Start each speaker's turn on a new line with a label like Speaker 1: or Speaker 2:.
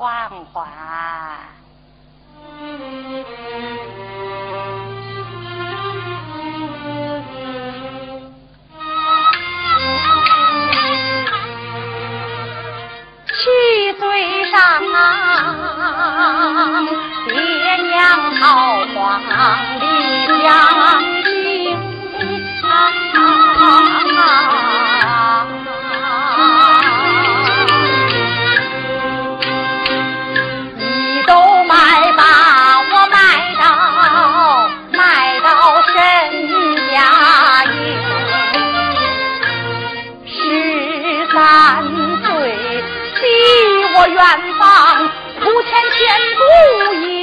Speaker 1: 缓缓。七岁上啊，爹娘好远方，苦千千不易。